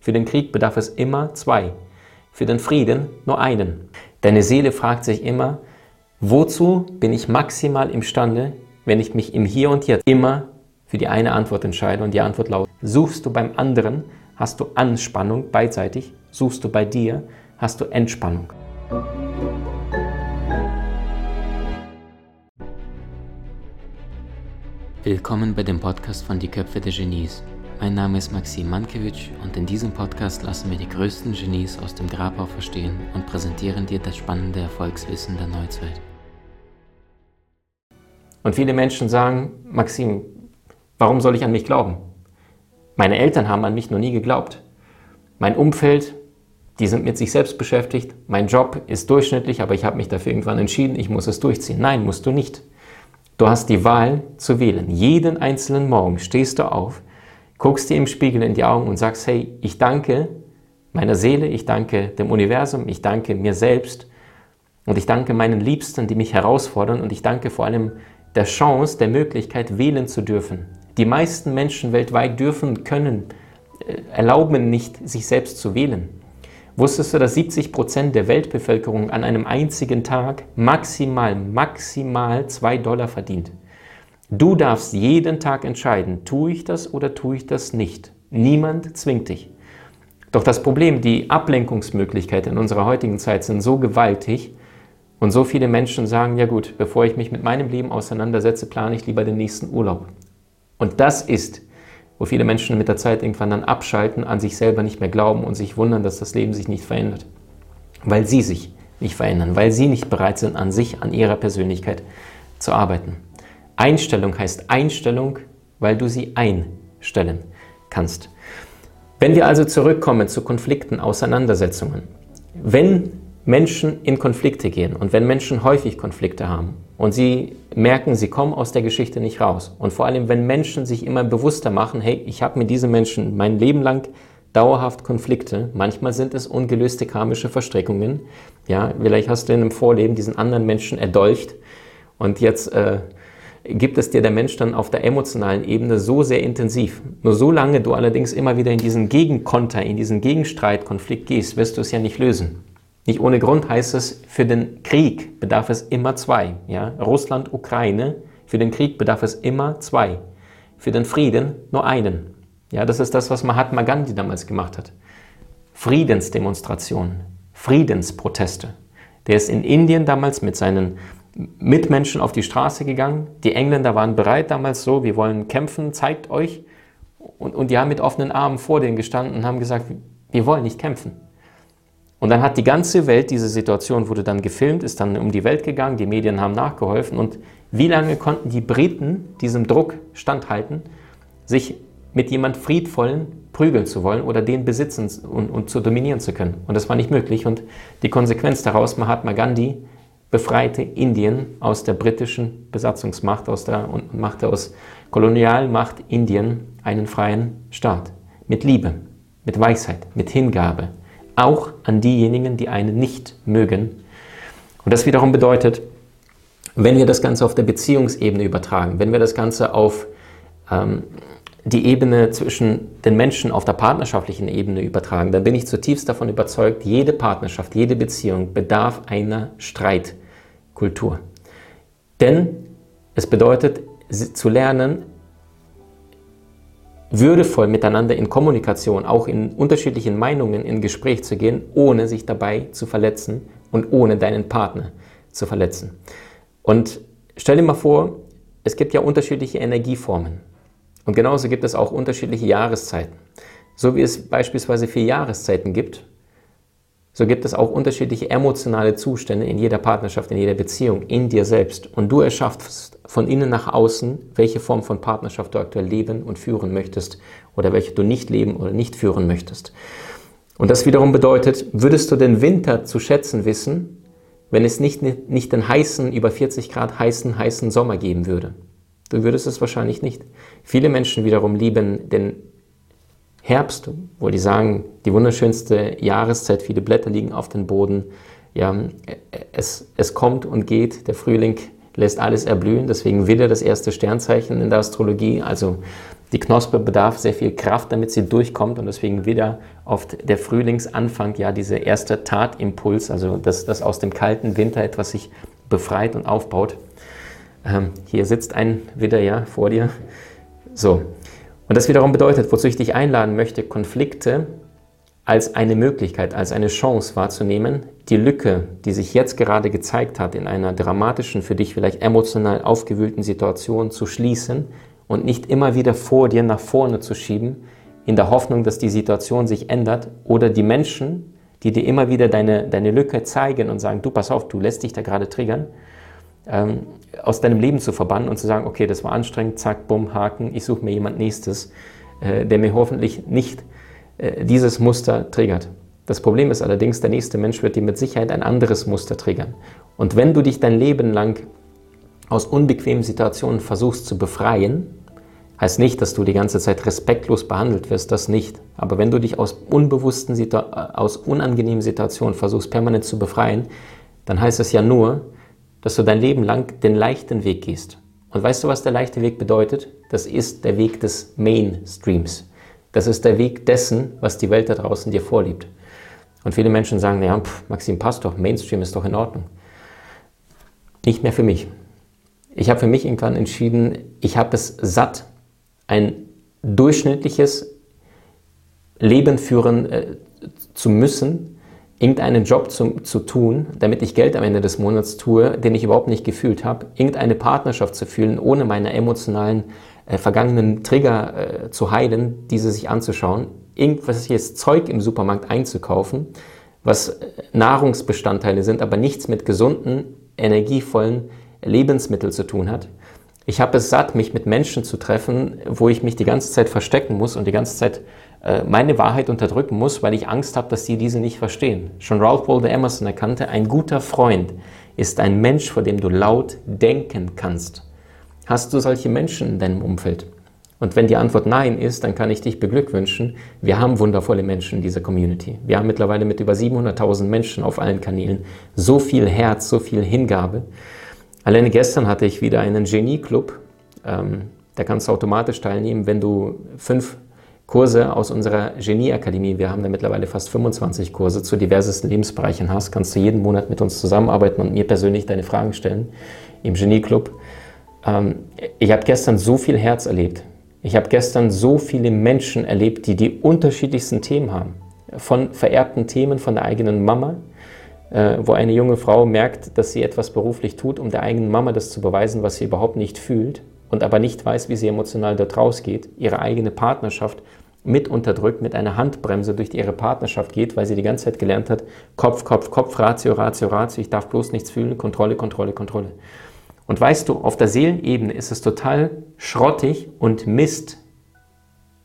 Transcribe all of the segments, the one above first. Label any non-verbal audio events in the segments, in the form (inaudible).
Für den Krieg bedarf es immer zwei. Für den Frieden nur einen. Deine Seele fragt sich immer, wozu bin ich maximal imstande, wenn ich mich im Hier und Jetzt immer für die eine Antwort entscheide und die Antwort lautet, suchst du beim anderen, hast du Anspannung beidseitig, suchst du bei dir, hast du Entspannung. Willkommen bei dem Podcast von Die Köpfe der Genies. Mein Name ist Maxim Mankewitsch und in diesem Podcast lassen wir die größten Genies aus dem Grabau verstehen und präsentieren dir das spannende Erfolgswissen der Neuzeit. Und viele Menschen sagen, Maxim, warum soll ich an mich glauben? Meine Eltern haben an mich noch nie geglaubt. Mein Umfeld, die sind mit sich selbst beschäftigt. Mein Job ist durchschnittlich, aber ich habe mich dafür irgendwann entschieden, ich muss es durchziehen. Nein, musst du nicht. Du hast die Wahl zu wählen. Jeden einzelnen Morgen stehst du auf guckst dir im Spiegel in die Augen und sagst, hey, ich danke meiner Seele, ich danke dem Universum, ich danke mir selbst und ich danke meinen Liebsten, die mich herausfordern und ich danke vor allem der Chance, der Möglichkeit, wählen zu dürfen. Die meisten Menschen weltweit dürfen, können, äh, erlauben nicht, sich selbst zu wählen. Wusstest du, dass 70 Prozent der Weltbevölkerung an einem einzigen Tag maximal, maximal 2 Dollar verdient? Du darfst jeden Tag entscheiden, tue ich das oder tue ich das nicht. Niemand zwingt dich. Doch das Problem, die Ablenkungsmöglichkeiten in unserer heutigen Zeit sind so gewaltig und so viele Menschen sagen, ja gut, bevor ich mich mit meinem Leben auseinandersetze, plane ich lieber den nächsten Urlaub. Und das ist, wo viele Menschen mit der Zeit irgendwann dann abschalten, an sich selber nicht mehr glauben und sich wundern, dass das Leben sich nicht verändert. Weil sie sich nicht verändern, weil sie nicht bereit sind, an sich, an ihrer Persönlichkeit zu arbeiten. Einstellung heißt Einstellung, weil du sie einstellen kannst. Wenn wir also zurückkommen zu Konflikten, Auseinandersetzungen, wenn Menschen in Konflikte gehen und wenn Menschen häufig Konflikte haben und sie merken, sie kommen aus der Geschichte nicht raus und vor allem, wenn Menschen sich immer bewusster machen, hey, ich habe mit diesen Menschen mein Leben lang dauerhaft Konflikte, manchmal sind es ungelöste karmische Verstrickungen, ja, vielleicht hast du in einem Vorleben diesen anderen Menschen erdolcht und jetzt äh, gibt es dir der Mensch dann auf der emotionalen Ebene so sehr intensiv. Nur solange du allerdings immer wieder in diesen Gegenkonter, in diesen Gegenstreitkonflikt gehst, wirst du es ja nicht lösen. Nicht ohne Grund heißt es, für den Krieg bedarf es immer zwei. Ja? Russland, Ukraine, für den Krieg bedarf es immer zwei. Für den Frieden nur einen. Ja, das ist das, was Mahatma Gandhi damals gemacht hat. Friedensdemonstrationen, Friedensproteste. Der ist in Indien damals mit seinen Mitmenschen auf die Straße gegangen. Die Engländer waren bereit damals so, wir wollen kämpfen, zeigt euch. Und, und die haben mit offenen Armen vor denen gestanden und haben gesagt, wir wollen nicht kämpfen. Und dann hat die ganze Welt diese Situation, wurde dann gefilmt, ist dann um die Welt gegangen, die Medien haben nachgeholfen. Und wie lange konnten die Briten diesem Druck standhalten, sich mit jemand Friedvollen prügeln zu wollen oder den besitzen und, und zu dominieren zu können? Und das war nicht möglich. Und die Konsequenz daraus, Mahatma Gandhi befreite Indien aus der britischen Besatzungsmacht aus der, und machte aus Kolonialmacht Indien einen freien Staat. Mit Liebe, mit Weisheit, mit Hingabe. Auch an diejenigen, die einen nicht mögen. Und das wiederum bedeutet, wenn wir das Ganze auf der Beziehungsebene übertragen, wenn wir das Ganze auf ähm, die Ebene zwischen den Menschen auf der partnerschaftlichen Ebene übertragen, dann bin ich zutiefst davon überzeugt, jede Partnerschaft, jede Beziehung bedarf einer Streitkultur. Denn es bedeutet zu lernen, würdevoll miteinander in Kommunikation, auch in unterschiedlichen Meinungen in Gespräch zu gehen, ohne sich dabei zu verletzen und ohne deinen Partner zu verletzen. Und stell dir mal vor, es gibt ja unterschiedliche Energieformen. Und genauso gibt es auch unterschiedliche Jahreszeiten. So wie es beispielsweise vier Jahreszeiten gibt, so gibt es auch unterschiedliche emotionale Zustände in jeder Partnerschaft, in jeder Beziehung, in dir selbst. Und du erschaffst von innen nach außen, welche Form von Partnerschaft du aktuell leben und führen möchtest oder welche du nicht leben oder nicht führen möchtest. Und das wiederum bedeutet, würdest du den Winter zu schätzen wissen, wenn es nicht, nicht den heißen, über 40 Grad heißen, heißen Sommer geben würde? Du würdest es wahrscheinlich nicht. Viele Menschen wiederum lieben den Herbst, wo die sagen, die wunderschönste Jahreszeit, viele Blätter liegen auf dem Boden. Ja, es, es kommt und geht, der Frühling lässt alles erblühen, deswegen Widder das erste Sternzeichen in der Astrologie. Also Die Knospe bedarf sehr viel Kraft, damit sie durchkommt und deswegen wieder oft der Frühlingsanfang, ja, dieser erste Tatimpuls, also dass, dass aus dem kalten Winter etwas sich befreit und aufbaut. Ähm, hier sitzt ein Widder ja vor dir. So. Und das wiederum bedeutet, wozu ich dich einladen möchte, Konflikte als eine Möglichkeit, als eine Chance wahrzunehmen, die Lücke, die sich jetzt gerade gezeigt hat, in einer dramatischen, für dich vielleicht emotional aufgewühlten Situation zu schließen und nicht immer wieder vor dir nach vorne zu schieben, in der Hoffnung, dass die Situation sich ändert oder die Menschen, die dir immer wieder deine, deine Lücke zeigen und sagen, du pass auf, du lässt dich da gerade triggern, ähm, aus deinem Leben zu verbannen und zu sagen, okay, das war anstrengend, zack, bumm, Haken, ich suche mir jemand Nächstes, äh, der mir hoffentlich nicht äh, dieses Muster triggert. Das Problem ist allerdings, der nächste Mensch wird dir mit Sicherheit ein anderes Muster triggern. Und wenn du dich dein Leben lang aus unbequemen Situationen versuchst zu befreien, heißt nicht, dass du die ganze Zeit respektlos behandelt wirst, das nicht. Aber wenn du dich aus unbewussten, äh, aus unangenehmen Situationen versuchst permanent zu befreien, dann heißt es ja nur, dass du dein Leben lang den leichten Weg gehst. Und weißt du, was der leichte Weg bedeutet? Das ist der Weg des Mainstreams. Das ist der Weg dessen, was die Welt da draußen dir vorliebt. Und viele Menschen sagen, ja, pff, Maxim, passt doch, Mainstream ist doch in Ordnung. Nicht mehr für mich. Ich habe für mich irgendwann entschieden, ich habe es satt, ein durchschnittliches Leben führen äh, zu müssen, irgendeinen Job zu, zu tun, damit ich Geld am Ende des Monats tue, den ich überhaupt nicht gefühlt habe, irgendeine Partnerschaft zu fühlen, ohne meine emotionalen äh, vergangenen Trigger äh, zu heilen, diese sich anzuschauen, irgendwelches Zeug im Supermarkt einzukaufen, was äh, Nahrungsbestandteile sind, aber nichts mit gesunden, energievollen Lebensmitteln zu tun hat. Ich habe es satt, mich mit Menschen zu treffen, wo ich mich die ganze Zeit verstecken muss und die ganze Zeit äh, meine Wahrheit unterdrücken muss, weil ich Angst habe, dass sie diese nicht verstehen. Schon Ralph Waldo Emerson erkannte, ein guter Freund ist ein Mensch, vor dem du laut denken kannst. Hast du solche Menschen in deinem Umfeld? Und wenn die Antwort Nein ist, dann kann ich dich beglückwünschen. Wir haben wundervolle Menschen in dieser Community. Wir haben mittlerweile mit über 700.000 Menschen auf allen Kanälen so viel Herz, so viel Hingabe. Alleine gestern hatte ich wieder einen Genie-Club. Ähm, da kannst du automatisch teilnehmen, wenn du fünf Kurse aus unserer Genie-Akademie, wir haben da mittlerweile fast 25 Kurse zu diversesten Lebensbereichen hast, kannst du jeden Monat mit uns zusammenarbeiten und mir persönlich deine Fragen stellen im Genie-Club. Ähm, ich habe gestern so viel Herz erlebt. Ich habe gestern so viele Menschen erlebt, die die unterschiedlichsten Themen haben. Von vererbten Themen von der eigenen Mama, äh, wo eine junge Frau merkt, dass sie etwas beruflich tut, um der eigenen Mama das zu beweisen, was sie überhaupt nicht fühlt und aber nicht weiß, wie sie emotional dort rausgeht, ihre eigene Partnerschaft mit unterdrückt, mit einer Handbremse durch ihre Partnerschaft geht, weil sie die ganze Zeit gelernt hat, Kopf, Kopf, Kopf, Ratio, Ratio, Ratio, ich darf bloß nichts fühlen, Kontrolle, Kontrolle, Kontrolle. Und weißt du, auf der Seelenebene ist es total schrottig und Mist,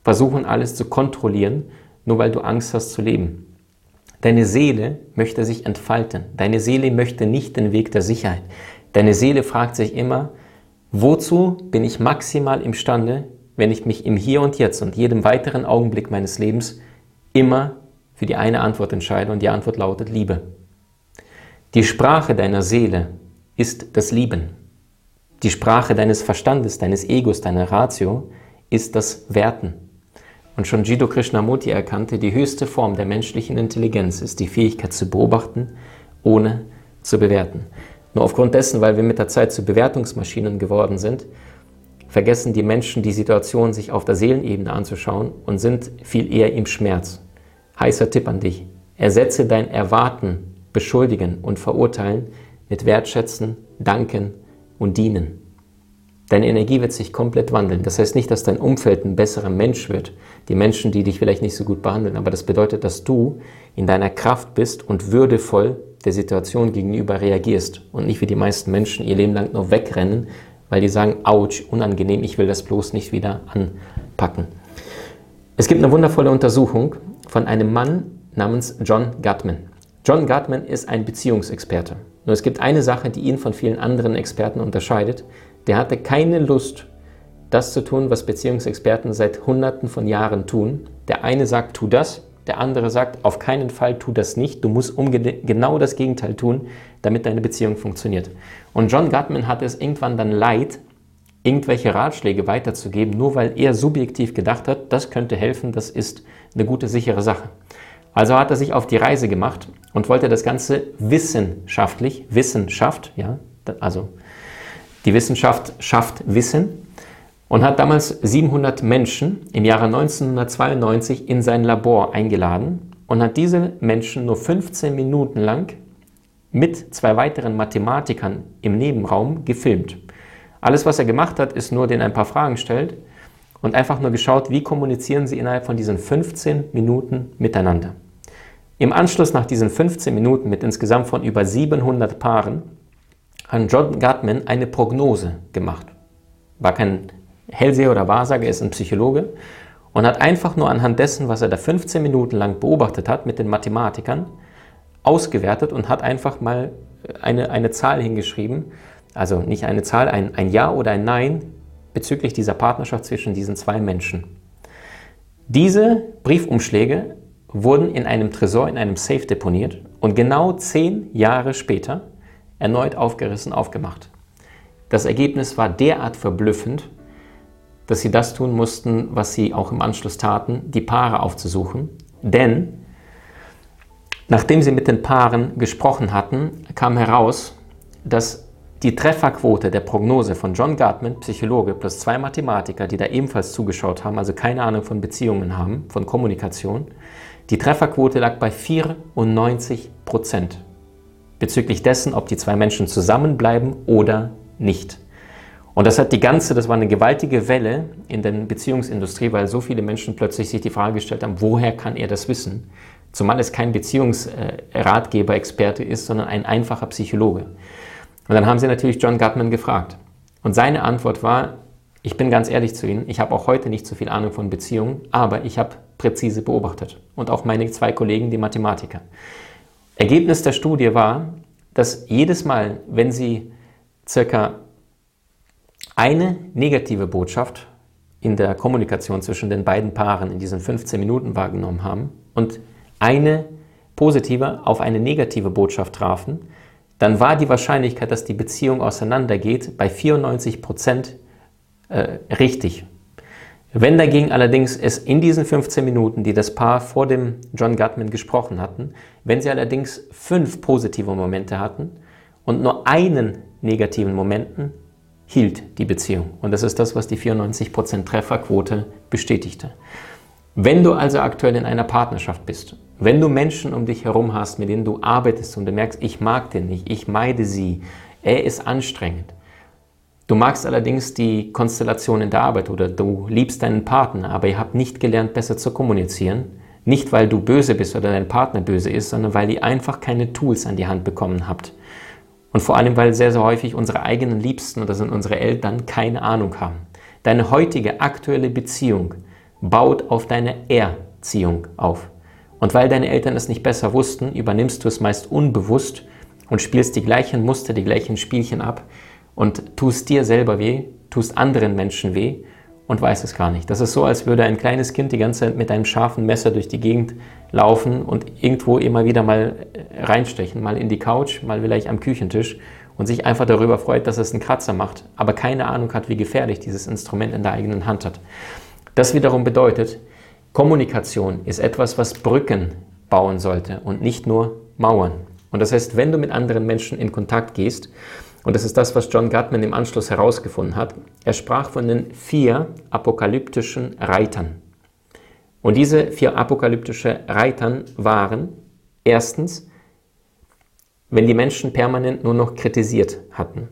versuchen alles zu kontrollieren, nur weil du Angst hast zu leben. Deine Seele möchte sich entfalten. Deine Seele möchte nicht den Weg der Sicherheit. Deine Seele fragt sich immer, wozu bin ich maximal imstande, wenn ich mich im Hier und Jetzt und jedem weiteren Augenblick meines Lebens immer für die eine Antwort entscheide und die Antwort lautet Liebe. Die Sprache deiner Seele ist das Lieben. Die Sprache deines Verstandes, deines Egos, deiner Ratio ist das Werten. Und schon Jiddu Krishnamurti erkannte, die höchste Form der menschlichen Intelligenz ist die Fähigkeit zu beobachten, ohne zu bewerten. Nur aufgrund dessen, weil wir mit der Zeit zu Bewertungsmaschinen geworden sind, vergessen die Menschen die Situation sich auf der Seelenebene anzuschauen und sind viel eher im Schmerz. Heißer Tipp an dich. Ersetze dein Erwarten, Beschuldigen und Verurteilen mit Wertschätzen, Danken und dienen. Deine Energie wird sich komplett wandeln. Das heißt nicht, dass dein Umfeld ein besserer Mensch wird, die Menschen, die dich vielleicht nicht so gut behandeln, aber das bedeutet, dass du in deiner Kraft bist und würdevoll der Situation gegenüber reagierst und nicht wie die meisten Menschen ihr Leben lang nur wegrennen, weil die sagen, ouch, unangenehm, ich will das bloß nicht wieder anpacken. Es gibt eine wundervolle Untersuchung von einem Mann namens John Gutman. John Gutman ist ein Beziehungsexperte. Nur es gibt eine Sache, die ihn von vielen anderen Experten unterscheidet. Der hatte keine Lust, das zu tun, was Beziehungsexperten seit Hunderten von Jahren tun. Der eine sagt, tu das, der andere sagt, auf keinen Fall tu das nicht, du musst genau das Gegenteil tun, damit deine Beziehung funktioniert. Und John Gutman hatte es irgendwann dann leid, irgendwelche Ratschläge weiterzugeben, nur weil er subjektiv gedacht hat, das könnte helfen, das ist eine gute, sichere Sache. Also hat er sich auf die Reise gemacht und wollte das Ganze wissenschaftlich, Wissenschaft, ja, also die Wissenschaft schafft Wissen und hat damals 700 Menschen im Jahre 1992 in sein Labor eingeladen und hat diese Menschen nur 15 Minuten lang mit zwei weiteren Mathematikern im Nebenraum gefilmt. Alles, was er gemacht hat, ist nur den ein paar Fragen gestellt und einfach nur geschaut, wie kommunizieren sie innerhalb von diesen 15 Minuten miteinander. Im Anschluss nach diesen 15 Minuten mit insgesamt von über 700 Paaren hat John Gutman eine Prognose gemacht. War kein Hellseher oder Wahrsager, er ist ein Psychologe und hat einfach nur anhand dessen, was er da 15 Minuten lang beobachtet hat mit den Mathematikern, ausgewertet und hat einfach mal eine, eine Zahl hingeschrieben, also nicht eine Zahl, ein, ein Ja oder ein Nein bezüglich dieser Partnerschaft zwischen diesen zwei Menschen. Diese Briefumschläge wurden in einem Tresor, in einem Safe deponiert und genau zehn Jahre später erneut aufgerissen, aufgemacht. Das Ergebnis war derart verblüffend, dass sie das tun mussten, was sie auch im Anschluss taten, die Paare aufzusuchen. Denn nachdem sie mit den Paaren gesprochen hatten, kam heraus, dass die Trefferquote der Prognose von John Gartman, Psychologe, plus zwei Mathematiker, die da ebenfalls zugeschaut haben, also keine Ahnung von Beziehungen haben, von Kommunikation, die Trefferquote lag bei 94 Prozent bezüglich dessen, ob die zwei Menschen zusammenbleiben oder nicht. Und das hat die ganze, das war eine gewaltige Welle in der Beziehungsindustrie, weil so viele Menschen plötzlich sich die Frage gestellt haben, woher kann er das wissen? Zumal es kein Beziehungsratgeber, Experte ist, sondern ein einfacher Psychologe. Und dann haben sie natürlich John Gutman gefragt. Und seine Antwort war, ich bin ganz ehrlich zu Ihnen, ich habe auch heute nicht so viel Ahnung von Beziehungen, aber ich habe präzise beobachtet. Und auch meine zwei Kollegen, die Mathematiker. Ergebnis der Studie war, dass jedes Mal, wenn Sie circa eine negative Botschaft in der Kommunikation zwischen den beiden Paaren in diesen 15 Minuten wahrgenommen haben und eine positive auf eine negative Botschaft trafen, dann war die Wahrscheinlichkeit, dass die Beziehung auseinandergeht, bei 94 Prozent äh, richtig. Wenn dagegen allerdings es in diesen 15 Minuten, die das Paar vor dem John Gutman gesprochen hatten, wenn sie allerdings fünf positive Momente hatten und nur einen negativen Momenten, hielt die Beziehung. Und das ist das, was die 94% Trefferquote bestätigte. Wenn du also aktuell in einer Partnerschaft bist wenn du Menschen um dich herum hast, mit denen du arbeitest und du merkst, ich mag den nicht, ich meide sie, er ist anstrengend. Du magst allerdings die Konstellation in der Arbeit oder du liebst deinen Partner, aber ihr habt nicht gelernt, besser zu kommunizieren. Nicht, weil du böse bist oder dein Partner böse ist, sondern weil ihr einfach keine Tools an die Hand bekommen habt. Und vor allem, weil sehr, sehr häufig unsere eigenen Liebsten oder sind unsere Eltern keine Ahnung haben. Deine heutige aktuelle Beziehung baut auf deine Erziehung auf. Und weil deine Eltern es nicht besser wussten, übernimmst du es meist unbewusst und spielst die gleichen Muster, die gleichen Spielchen ab und tust dir selber weh, tust anderen Menschen weh und weißt es gar nicht. Das ist so, als würde ein kleines Kind die ganze Zeit mit einem scharfen Messer durch die Gegend laufen und irgendwo immer wieder mal äh, reinstechen, mal in die Couch, mal vielleicht am Küchentisch und sich einfach darüber freut, dass es einen Kratzer macht, aber keine Ahnung hat, wie gefährlich dieses Instrument in der eigenen Hand hat. Das wiederum bedeutet, Kommunikation ist etwas, was Brücken bauen sollte und nicht nur Mauern. Und das heißt, wenn du mit anderen Menschen in Kontakt gehst, und das ist das, was John Gutman im Anschluss herausgefunden hat, er sprach von den vier apokalyptischen Reitern. Und diese vier apokalyptische Reitern waren erstens, wenn die Menschen permanent nur noch kritisiert hatten.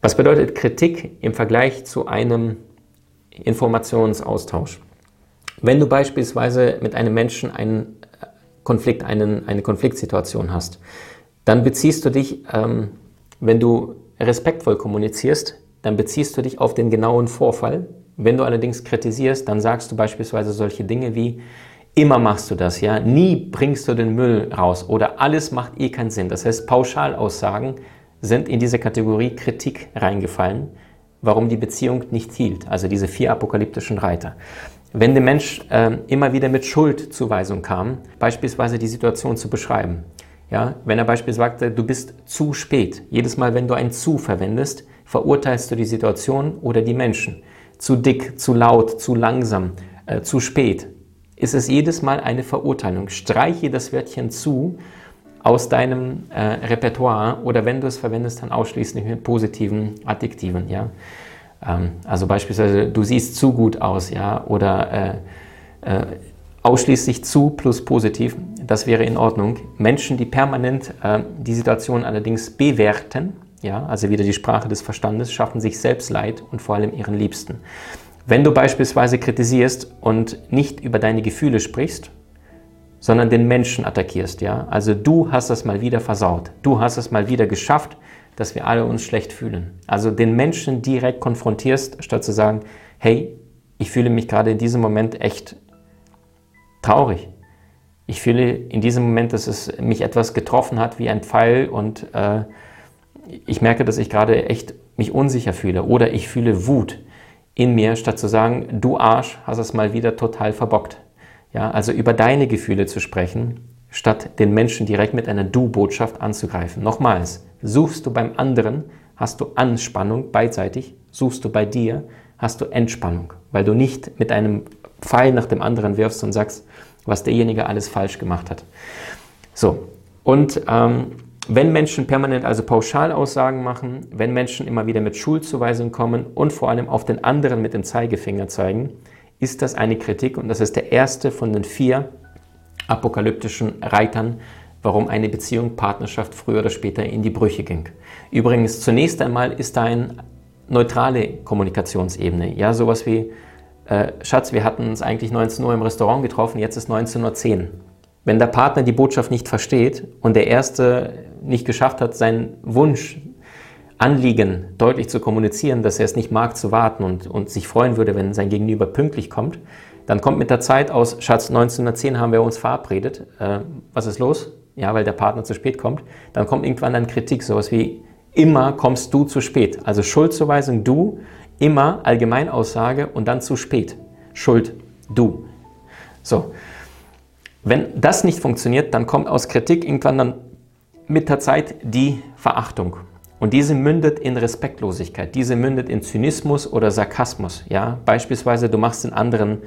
Was bedeutet Kritik im Vergleich zu einem Informationsaustausch? Wenn du beispielsweise mit einem Menschen einen Konflikt, einen, eine Konfliktsituation hast, dann beziehst du dich, ähm, wenn du respektvoll kommunizierst, dann beziehst du dich auf den genauen Vorfall. Wenn du allerdings kritisierst, dann sagst du beispielsweise solche Dinge wie, immer machst du das, ja, nie bringst du den Müll raus oder alles macht eh keinen Sinn. Das heißt, Pauschalaussagen sind in diese Kategorie Kritik reingefallen, warum die Beziehung nicht hielt, also diese vier apokalyptischen Reiter. Wenn der Mensch äh, immer wieder mit Schuldzuweisung kam, beispielsweise die Situation zu beschreiben, ja, wenn er beispielsweise sagte, du bist zu spät, jedes Mal, wenn du ein zu verwendest, verurteilst du die Situation oder die Menschen. Zu dick, zu laut, zu langsam, äh, zu spät. Ist es jedes Mal eine Verurteilung. Streiche das Wörtchen zu aus deinem äh, Repertoire oder wenn du es verwendest, dann ausschließlich mit positiven Adjektiven. Ja? Ähm, also beispielsweise, du siehst zu gut aus, ja, oder äh, äh, ausschließlich zu plus positiv, das wäre in Ordnung. Menschen, die permanent äh, die Situation allerdings bewerten, ja, also wieder die Sprache des Verstandes, schaffen sich selbst Leid und vor allem ihren Liebsten. Wenn du beispielsweise kritisierst und nicht über deine Gefühle sprichst, sondern den Menschen attackierst, ja, also du hast es mal wieder versaut, du hast es mal wieder geschafft, dass wir alle uns schlecht fühlen. Also den Menschen direkt konfrontierst, statt zu sagen, hey, ich fühle mich gerade in diesem Moment echt traurig. Ich fühle in diesem Moment, dass es mich etwas getroffen hat wie ein Pfeil und äh, ich merke, dass ich gerade echt mich unsicher fühle oder ich fühle Wut in mir, statt zu sagen, du Arsch, hast es mal wieder total verbockt. Ja, also über deine Gefühle zu sprechen, statt den Menschen direkt mit einer Du-Botschaft anzugreifen. Nochmals, suchst du beim anderen, hast du Anspannung beidseitig, suchst du bei dir, hast du Entspannung, weil du nicht mit einem Pfeil nach dem anderen wirfst und sagst, was derjenige alles falsch gemacht hat. So, und ähm, wenn Menschen permanent also Pauschalaussagen machen, wenn Menschen immer wieder mit Schuldzuweisungen kommen und vor allem auf den anderen mit dem Zeigefinger zeigen, ist das eine Kritik und das ist der erste von den vier apokalyptischen Reitern, warum eine Beziehung, Partnerschaft früher oder später in die Brüche ging. Übrigens, zunächst einmal ist da eine neutrale Kommunikationsebene. Ja, sowas wie, äh, Schatz, wir hatten uns eigentlich 19 Uhr im Restaurant getroffen, jetzt ist 19.10 Uhr. Wenn der Partner die Botschaft nicht versteht und der Erste nicht geschafft hat, seinen Wunsch, Anliegen deutlich zu kommunizieren, dass er es nicht mag zu warten und, und sich freuen würde, wenn sein Gegenüber pünktlich kommt, dann kommt mit der Zeit aus, Schatz, 1910 haben wir uns verabredet, äh, was ist los? Ja, weil der Partner zu spät kommt. Dann kommt irgendwann dann Kritik, sowas wie, immer kommst du zu spät. Also Schuldzuweisung, du, immer Allgemeinaussage und dann zu spät. Schuld, du. So. Wenn das nicht funktioniert, dann kommt aus Kritik irgendwann dann mit der Zeit die Verachtung. Und diese mündet in Respektlosigkeit, diese mündet in Zynismus oder Sarkasmus. Ja? Beispielsweise, du machst den anderen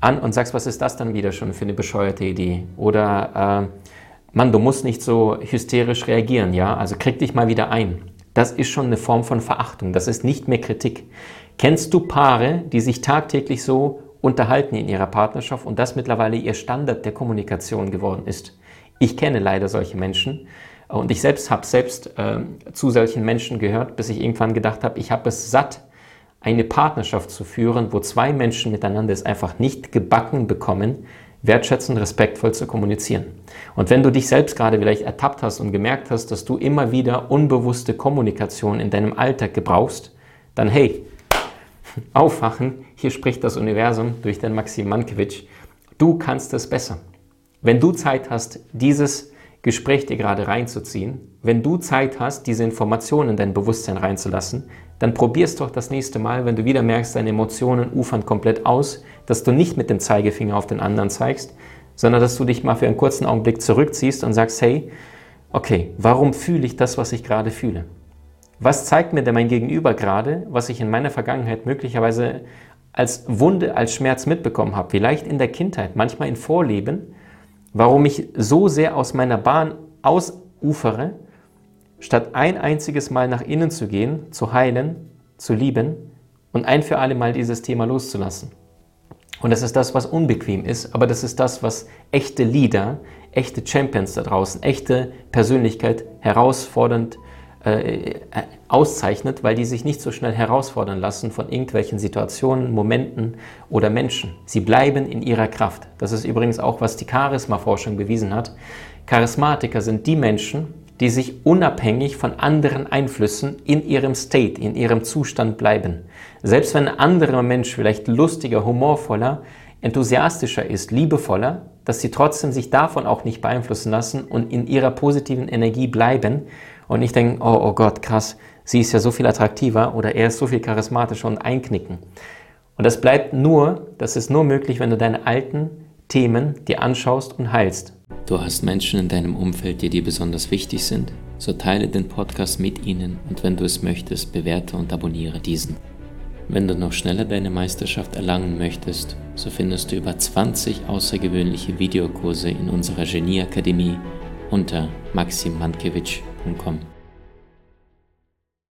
an und sagst, was ist das dann wieder schon für eine bescheuerte Idee? Oder, äh, Mann, du musst nicht so hysterisch reagieren, ja? Also krieg dich mal wieder ein. Das ist schon eine Form von Verachtung, das ist nicht mehr Kritik. Kennst du Paare, die sich tagtäglich so unterhalten in ihrer Partnerschaft und das mittlerweile ihr Standard der Kommunikation geworden ist? Ich kenne leider solche Menschen und ich selbst habe selbst äh, zu solchen Menschen gehört, bis ich irgendwann gedacht habe, ich habe es satt, eine Partnerschaft zu führen, wo zwei Menschen miteinander es einfach nicht gebacken bekommen, wertschätzend, respektvoll zu kommunizieren. Und wenn du dich selbst gerade vielleicht ertappt hast und gemerkt hast, dass du immer wieder unbewusste Kommunikation in deinem Alltag gebrauchst, dann hey, (laughs) aufwachen, hier spricht das Universum durch den Maxim Mankiewicz, du kannst es besser. Wenn du Zeit hast, dieses Gespräch dir gerade reinzuziehen, wenn du Zeit hast, diese Informationen in dein Bewusstsein reinzulassen, dann probierst doch das nächste Mal, wenn du wieder merkst, deine Emotionen ufern komplett aus, dass du nicht mit dem Zeigefinger auf den anderen zeigst, sondern dass du dich mal für einen kurzen Augenblick zurückziehst und sagst, hey, okay, warum fühle ich das, was ich gerade fühle? Was zeigt mir denn mein Gegenüber gerade, was ich in meiner Vergangenheit möglicherweise als Wunde, als Schmerz mitbekommen habe, vielleicht in der Kindheit, manchmal in Vorleben, warum ich so sehr aus meiner Bahn ausufere, statt ein einziges Mal nach innen zu gehen, zu heilen, zu lieben und ein für alle Mal dieses Thema loszulassen. Und das ist das, was unbequem ist, aber das ist das, was echte Leader, echte Champions da draußen, echte Persönlichkeit herausfordernd äh, äh, auszeichnet, weil die sich nicht so schnell herausfordern lassen von irgendwelchen Situationen, Momenten oder Menschen. Sie bleiben in ihrer Kraft. Das ist übrigens auch, was die Charisma-Forschung bewiesen hat. Charismatiker sind die Menschen, die sich unabhängig von anderen Einflüssen in ihrem State, in ihrem Zustand bleiben. Selbst wenn ein anderer Mensch vielleicht lustiger, humorvoller, enthusiastischer ist, liebevoller, dass sie trotzdem sich davon auch nicht beeinflussen lassen und in ihrer positiven Energie bleiben und nicht denken, oh, oh Gott, krass, sie ist ja so viel attraktiver oder er ist so viel charismatischer und einknicken. Und das bleibt nur, das ist nur möglich, wenn du deine alten Themen dir anschaust und heilst. Du hast Menschen in deinem Umfeld, die dir besonders wichtig sind? so teile den Podcast mit ihnen und wenn du es möchtest, bewerte und abonniere diesen. Wenn du noch schneller deine Meisterschaft erlangen möchtest, so findest du über 20 außergewöhnliche Videokurse in unserer Genieakademie unter maximmankiewicz.com.